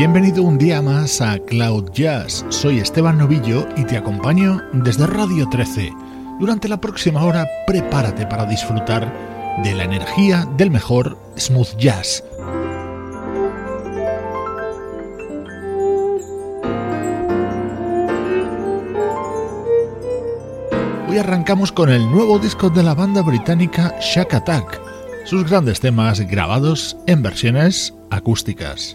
Bienvenido un día más a Cloud Jazz. Soy Esteban Novillo y te acompaño desde Radio 13. Durante la próxima hora prepárate para disfrutar de la energía del mejor smooth jazz. Hoy arrancamos con el nuevo disco de la banda británica Shack Attack, sus grandes temas grabados en versiones acústicas.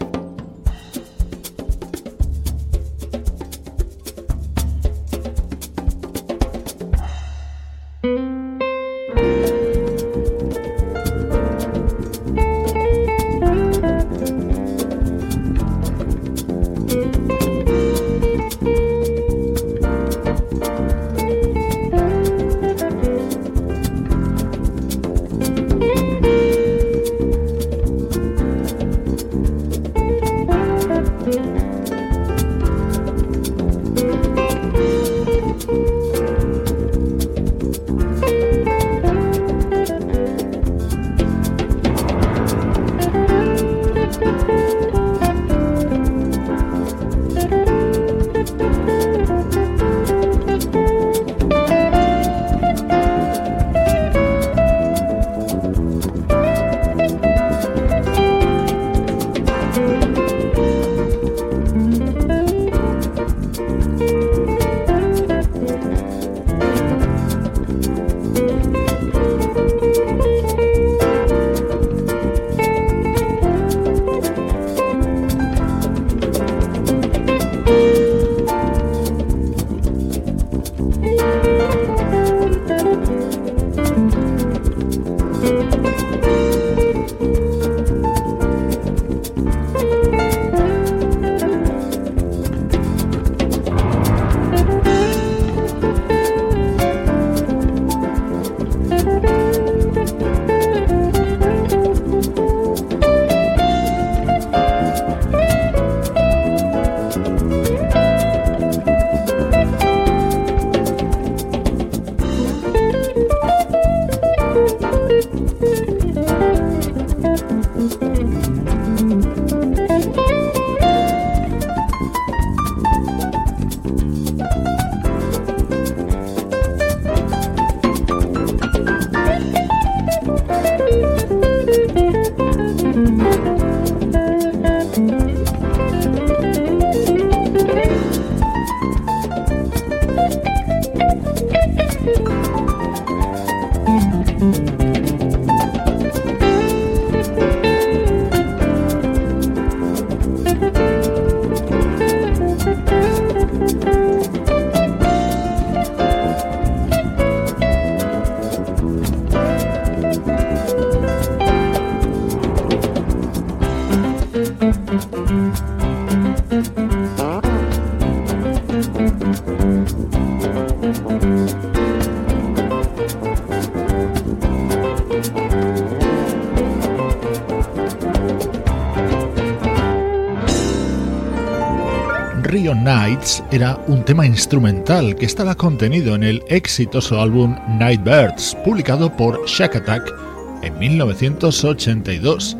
Era un tema instrumental que estaba contenido en el exitoso álbum Nightbirds, publicado por Shack Attack en 1982.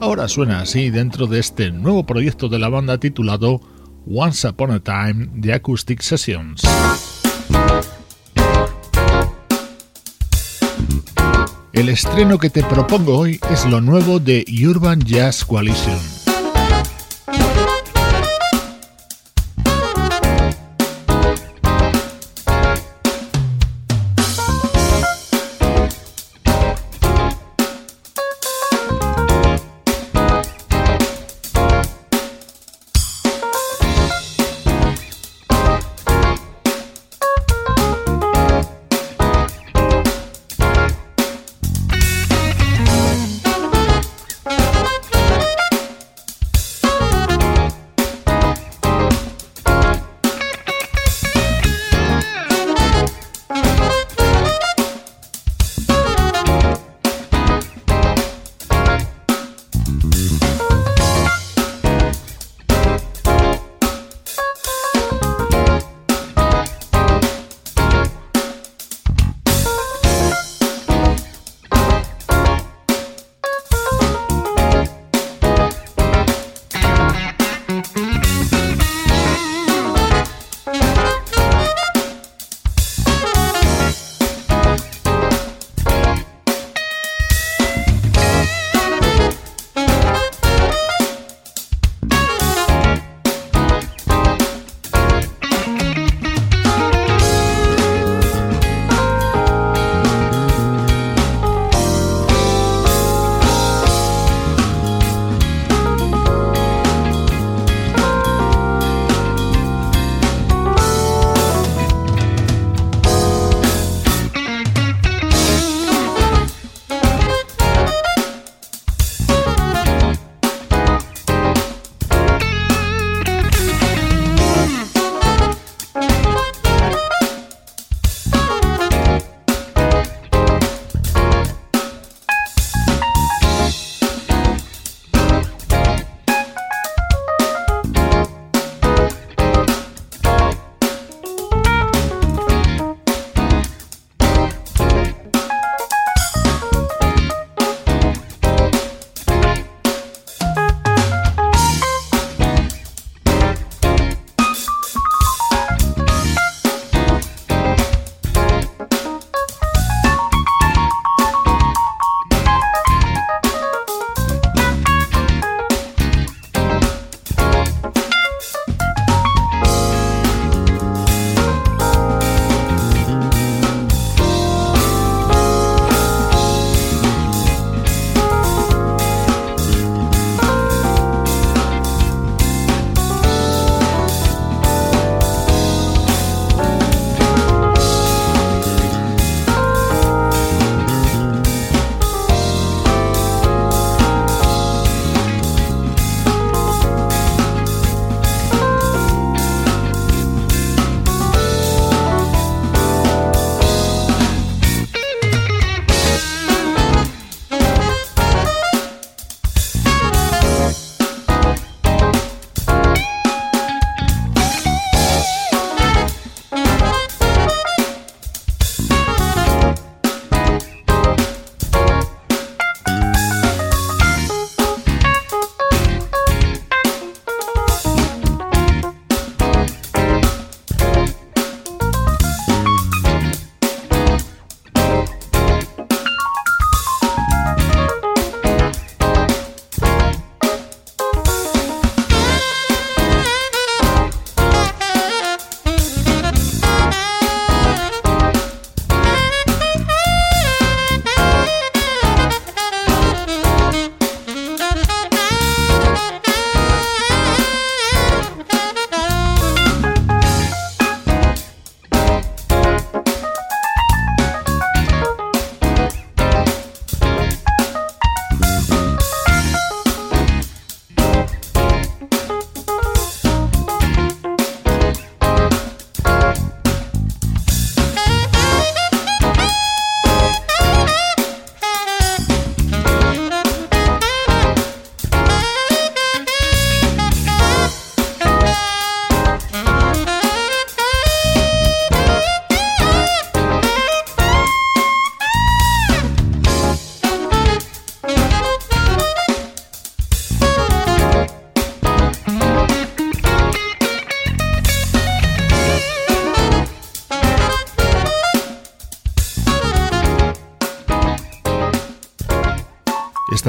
Ahora suena así dentro de este nuevo proyecto de la banda titulado Once Upon a Time The Acoustic Sessions. El estreno que te propongo hoy es lo nuevo de Urban Jazz Coalition.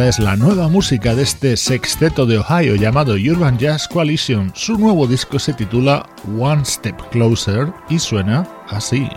Es la nueva música de este sexteto de Ohio llamado Urban Jazz Coalition. Su nuevo disco se titula One Step Closer y suena así.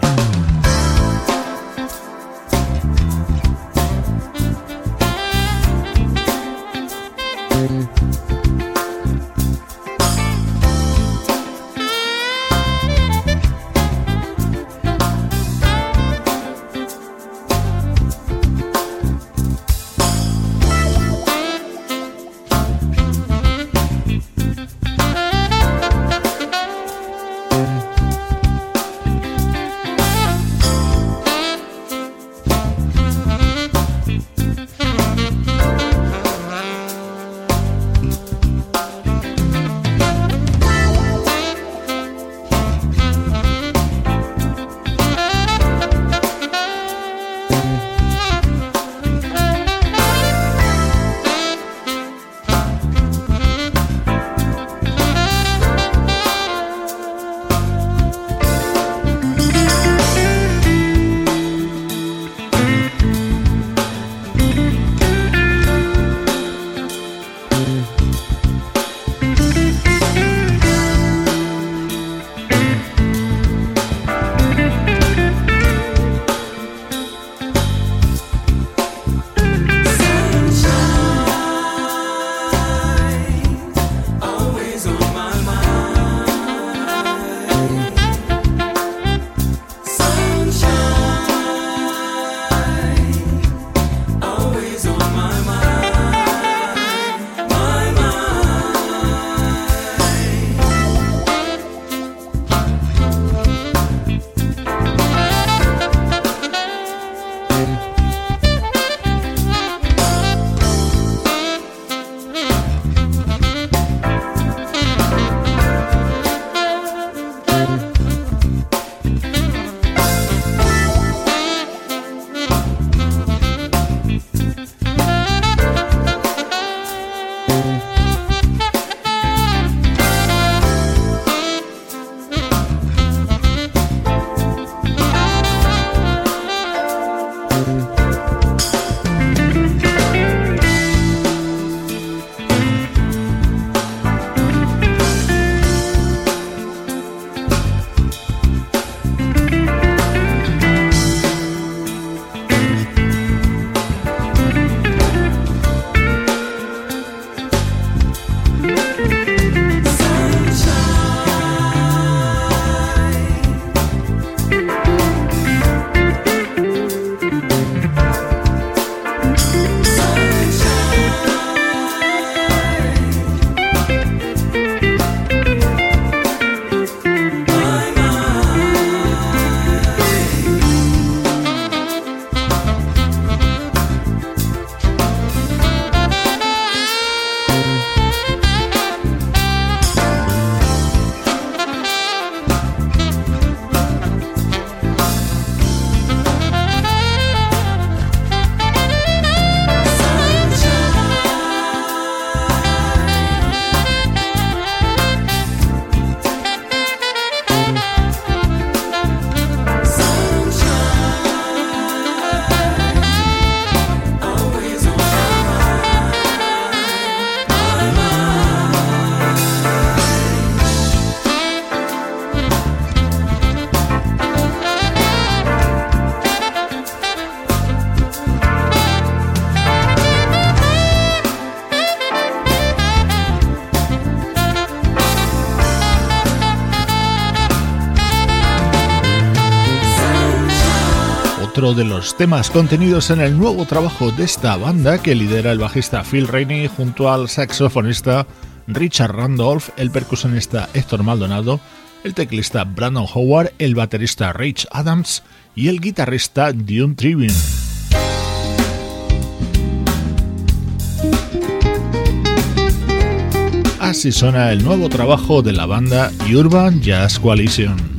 De los temas contenidos en el nuevo trabajo de esta banda que lidera el bajista Phil Rainey junto al saxofonista Richard Randolph, el percusionista Héctor Maldonado, el teclista Brandon Howard, el baterista Rich Adams y el guitarrista Dune Tribune. Así suena el nuevo trabajo de la banda Urban Jazz Coalition.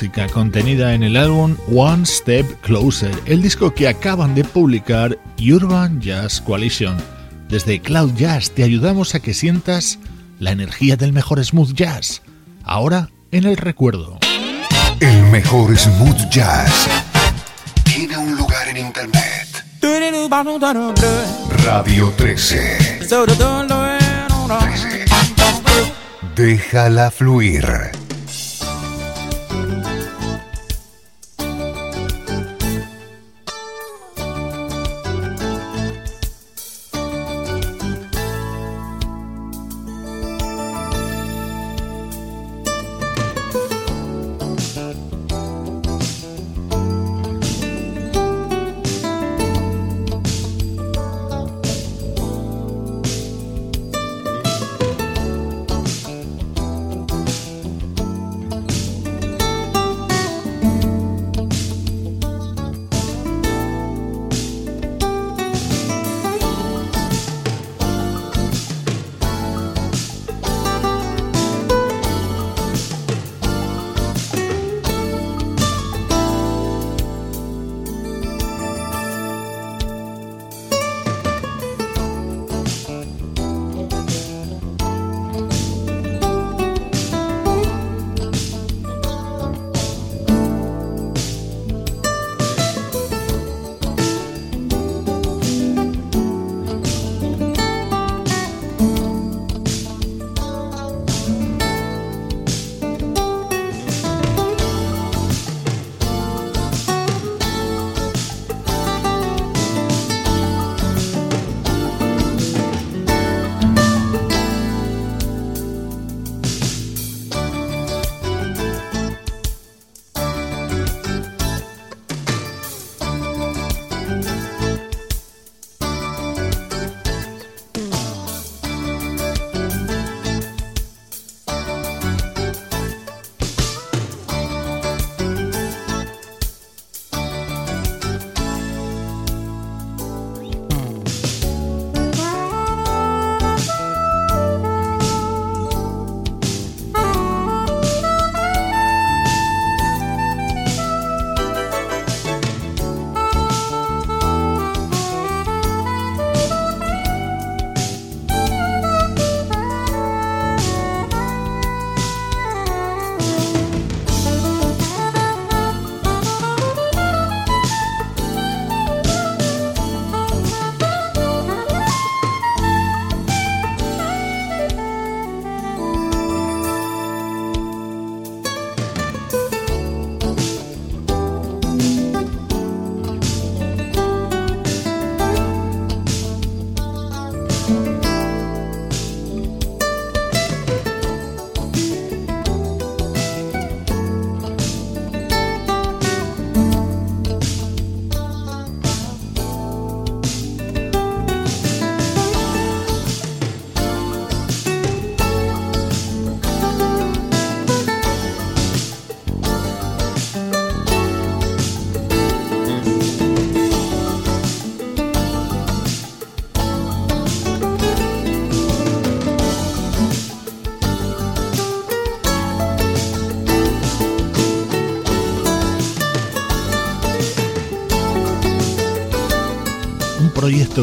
Música contenida en el álbum One Step Closer, el disco que acaban de publicar Urban Jazz Coalition. Desde Cloud Jazz te ayudamos a que sientas la energía del mejor smooth jazz. Ahora en el recuerdo. El mejor smooth jazz tiene un lugar en internet. Radio 13. 13. Déjala fluir.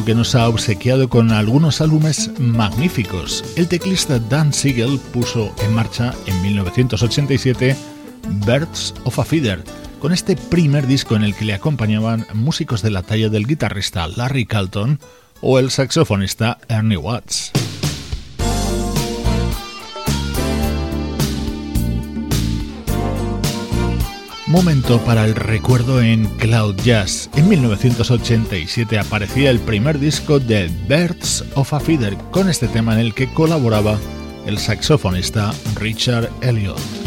Que nos ha obsequiado con algunos álbumes magníficos. El teclista Dan Siegel puso en marcha en 1987 Birds of a Feather, con este primer disco en el que le acompañaban músicos de la talla del guitarrista Larry Calton o el saxofonista Ernie Watts. Momento para el recuerdo en Cloud Jazz. En 1987 aparecía el primer disco de Birds of a Feather con este tema en el que colaboraba el saxofonista Richard Elliott.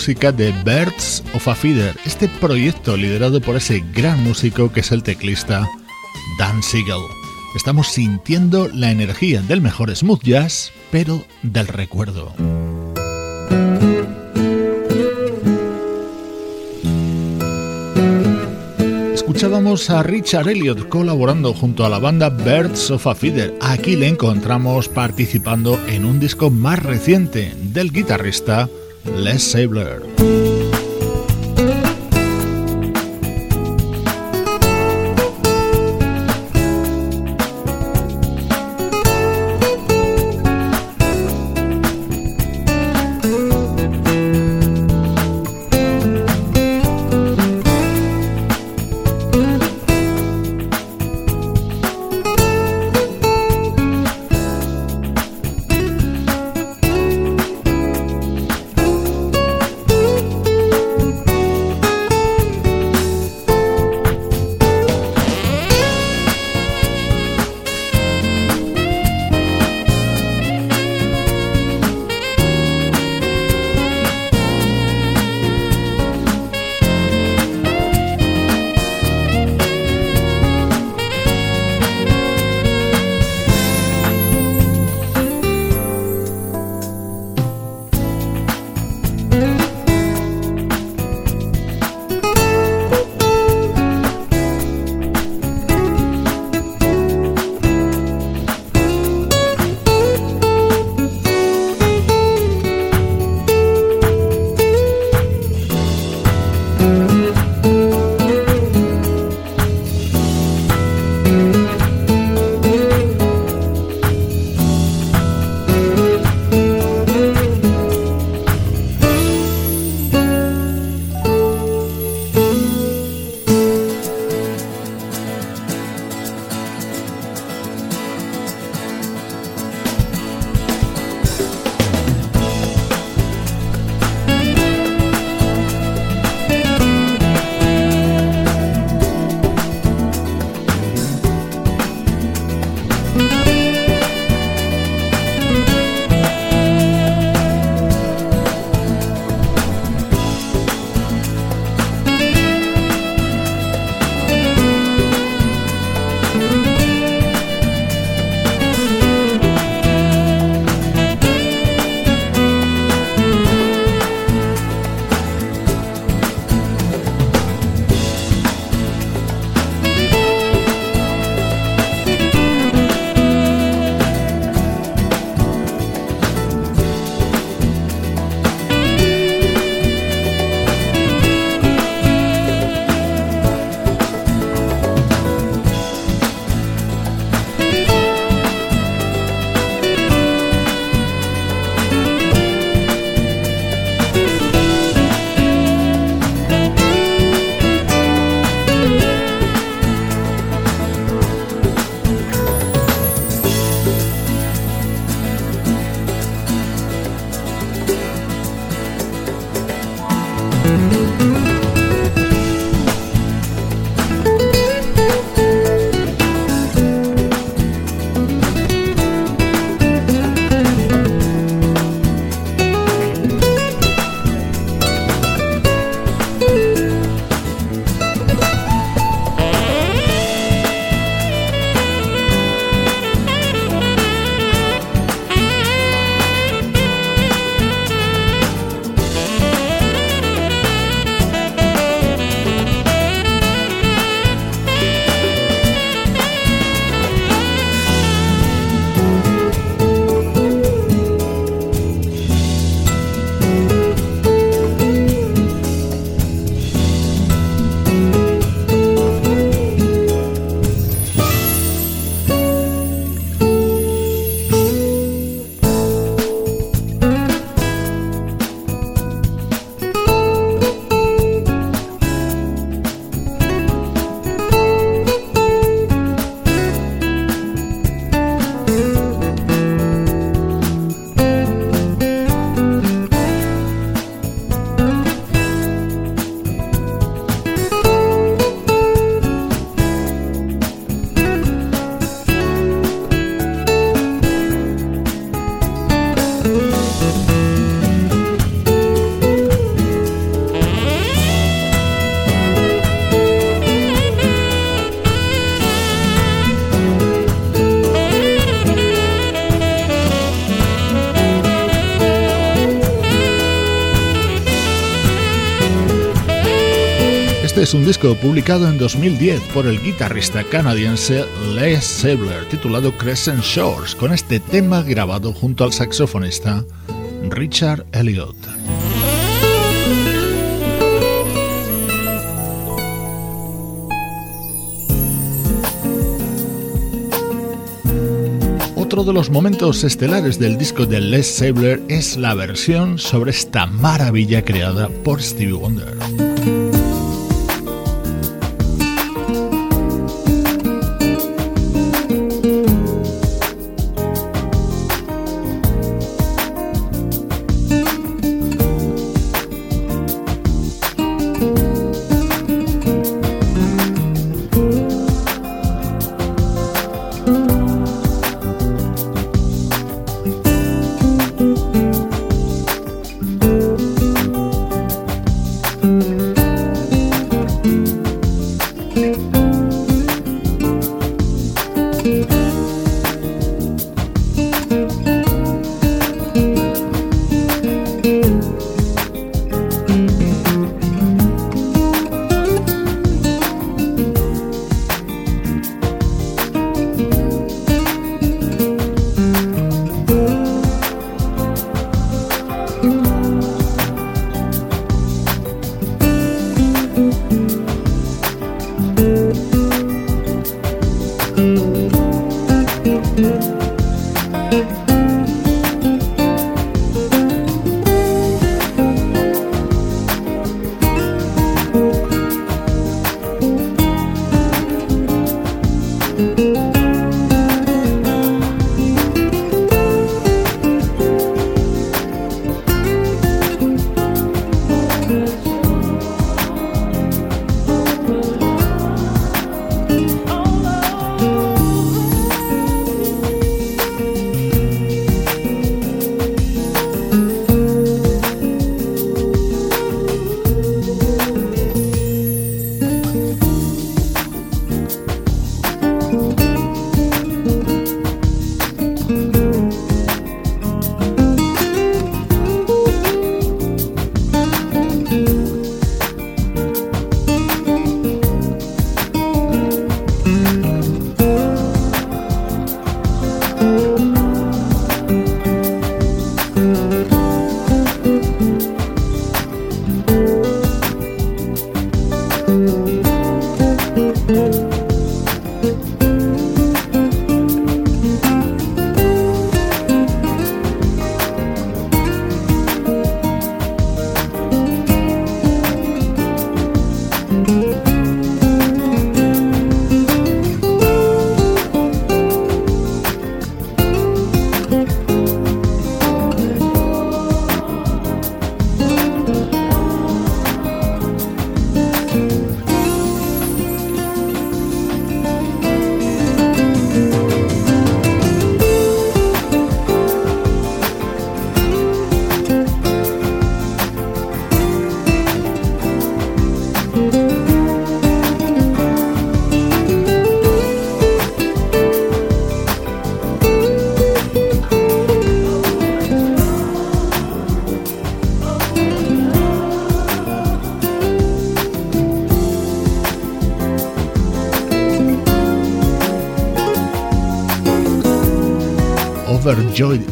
Música de Birds of a Feather, este proyecto liderado por ese gran músico que es el teclista Dan Siegel. Estamos sintiendo la energía del mejor smooth jazz, pero del recuerdo. escuchábamos a Richard Elliot colaborando junto a la banda Birds of a Feather. Aquí le encontramos participando en un disco más reciente del guitarrista Les Sabler. Es un disco publicado en 2010 por el guitarrista canadiense Les Sabler, titulado Crescent Shores, con este tema grabado junto al saxofonista Richard Elliot. Otro de los momentos estelares del disco de Les Sabler es la versión sobre esta maravilla creada por Stevie Wonder.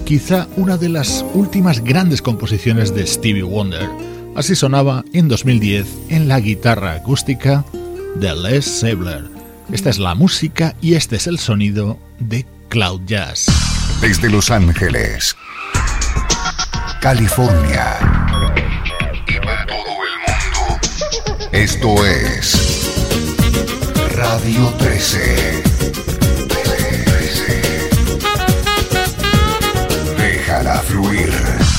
Quizá una de las últimas grandes composiciones de Stevie Wonder. Así sonaba en 2010 en la guitarra acústica de Les Sabler. Esta es la música y este es el sonido de Cloud Jazz. Desde Los Ángeles, California y todo el mundo, esto es Radio 13. Déjala fluir.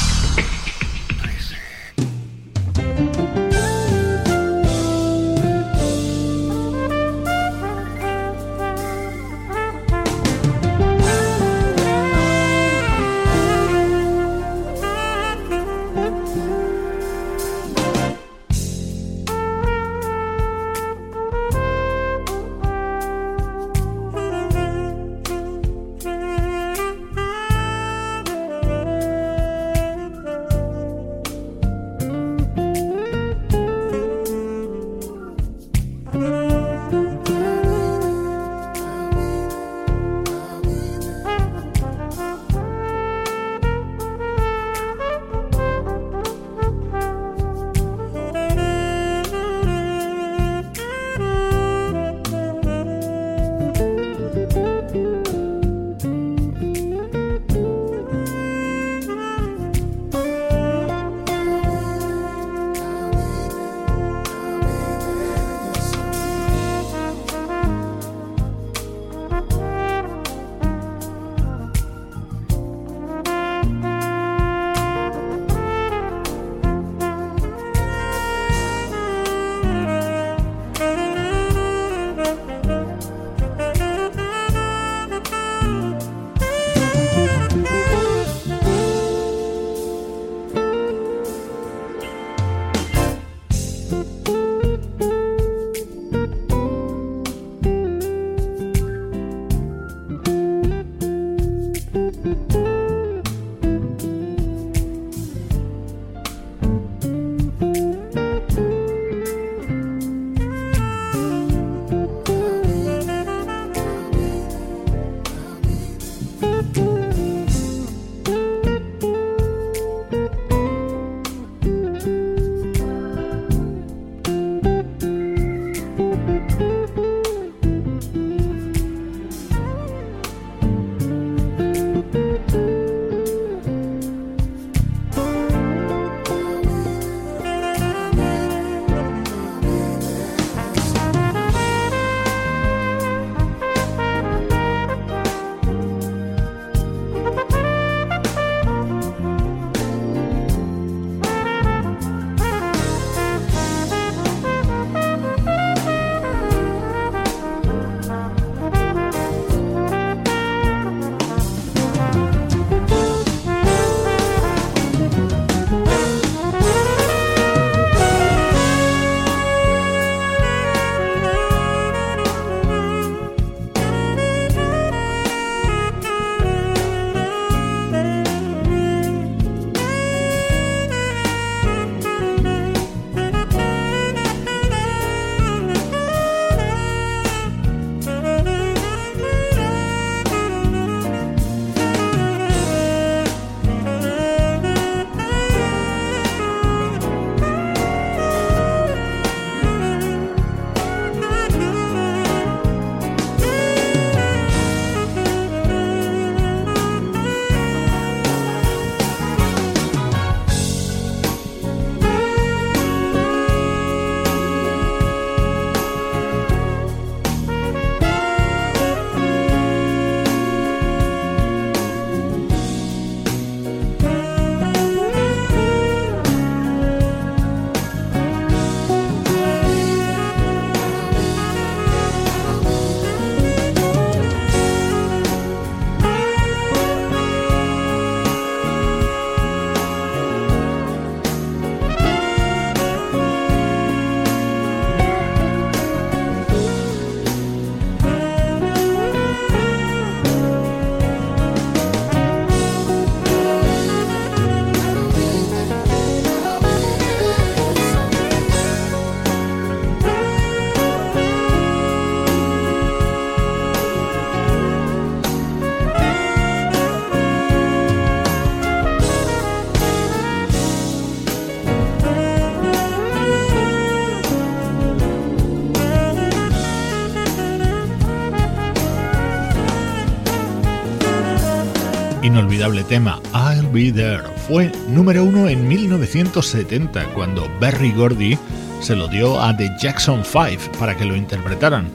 Inolvidable tema, I'll Be There, fue número uno en 1970 cuando Berry Gordy se lo dio a The Jackson 5 para que lo interpretaran.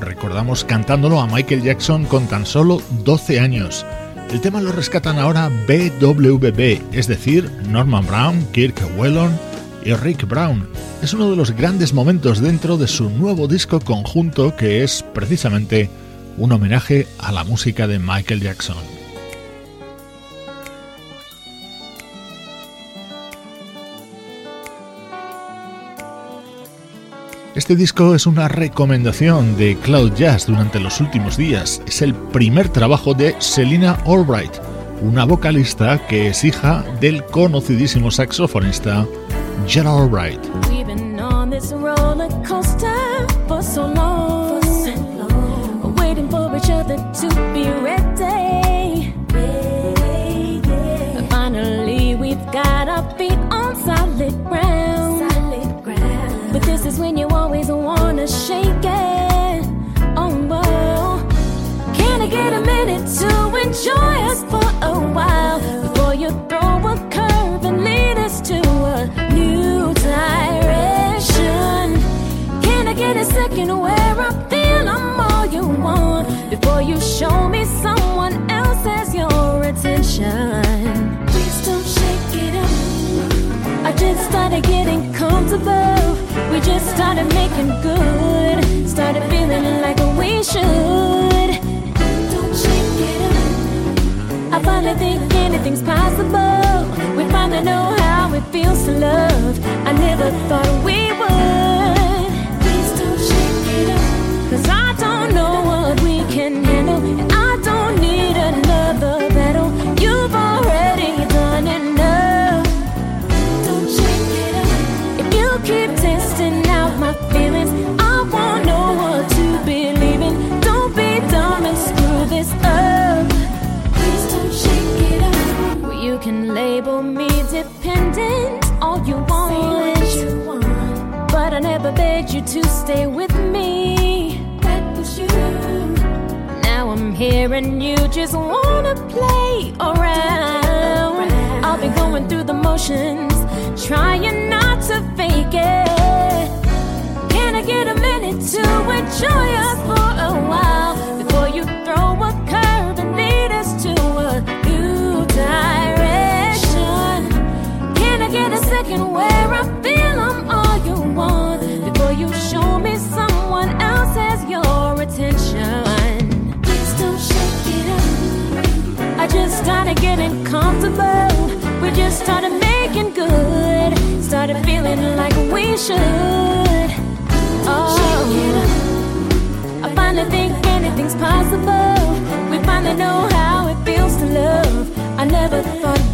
Recordamos cantándolo a Michael Jackson con tan solo 12 años. El tema lo rescatan ahora BWB, es decir, Norman Brown, Kirk Whelan y Rick Brown. Es uno de los grandes momentos dentro de su nuevo disco conjunto que es precisamente un homenaje a la música de Michael Jackson. Este disco es una recomendación de Cloud Jazz durante los últimos días. Es el primer trabajo de Selina Albright, una vocalista que es hija del conocidísimo saxofonista Gerald Albright. Is when you always wanna shake it. Oh, whoa. Can I get a minute to enjoy us for a while before you throw a curve and lead us to a new direction? Can I get a second where I feel I'm all you want before you show me someone else has your attention? Just started getting comfortable. We just started making good. Started feeling like we should. Don't shake it up. I finally think anything's possible. We finally know how it feels to love. I never thought we would. Please don't shake it up. Cause I don't know what we can handle. Stay with me. That was you. Now I'm here and you just wanna play around. I'll be going through the motions, trying not to fake it. Can I get a minute to enjoy us for a while before you throw a curve and lead us to a new direction? Can I get a second where I started getting comfortable. We just started making good. Started feeling like we should. Oh, I finally think anything's possible. We finally know how it feels to love. I never thought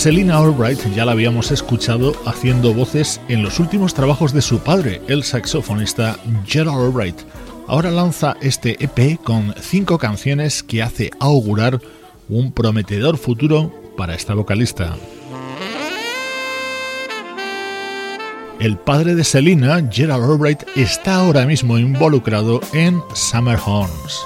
Selina Albright ya la habíamos escuchado haciendo voces en los últimos trabajos de su padre, el saxofonista Gerald Albright. Ahora lanza este EP con cinco canciones que hace augurar un prometedor futuro para esta vocalista. El padre de Selina, Gerald Albright, está ahora mismo involucrado en Summer Horns.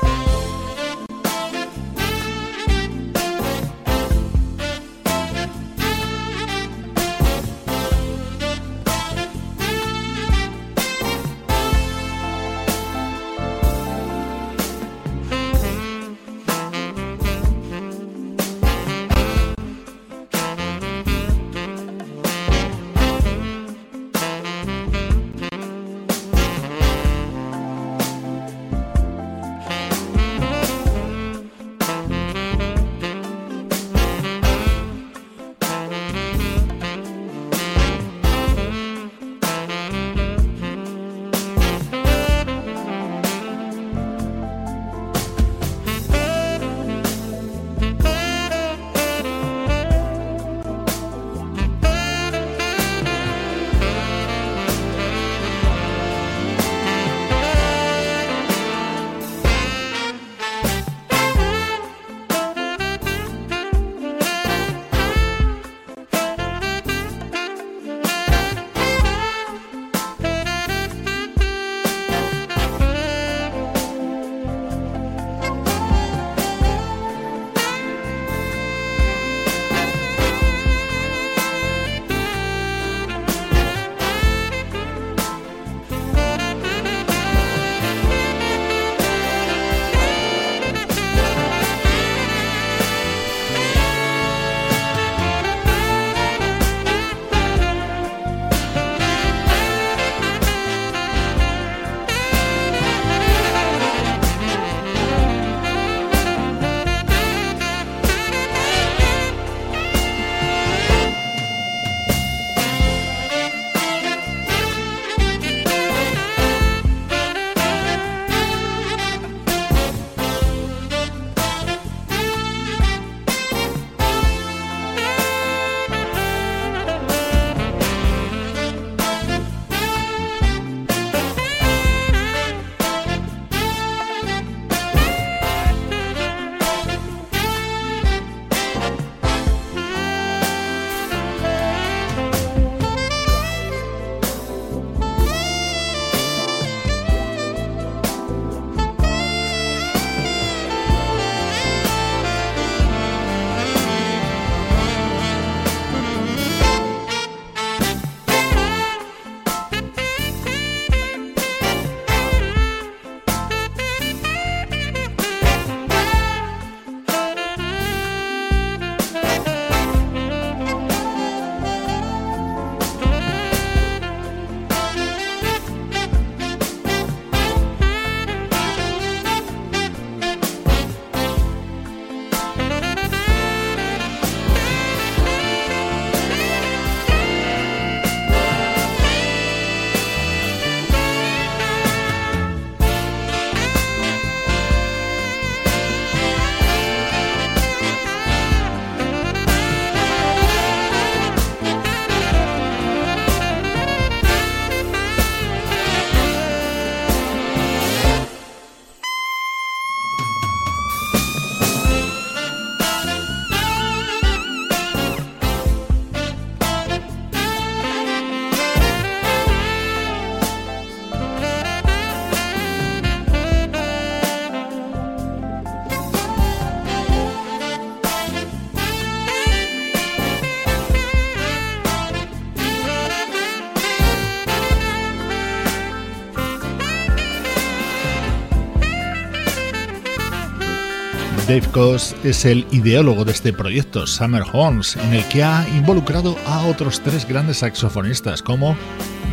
Dave Coase es el ideólogo de este proyecto, Summer Horns, en el que ha involucrado a otros tres grandes saxofonistas como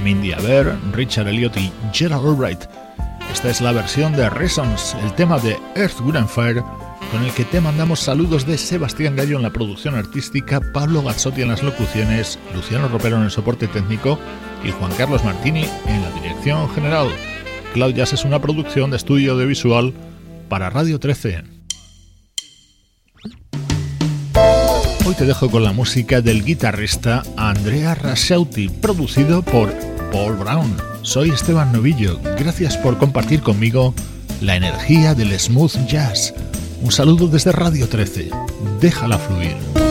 Mindy Aber, Richard Elliott y Gerald Albright. Esta es la versión de Reasons, el tema de Earth, Wind and Fire, con el que te mandamos saludos de Sebastián Gallo en la producción artística, Pablo Gazzotti en las locuciones, Luciano Ropero en el soporte técnico y Juan Carlos Martini en la dirección general. Cloud es una producción de estudio audiovisual para Radio 13. Hoy te dejo con la música del guitarrista Andrea Rasauti, producido por Paul Brown. Soy Esteban Novillo, gracias por compartir conmigo la energía del smooth jazz. Un saludo desde Radio 13. Déjala fluir.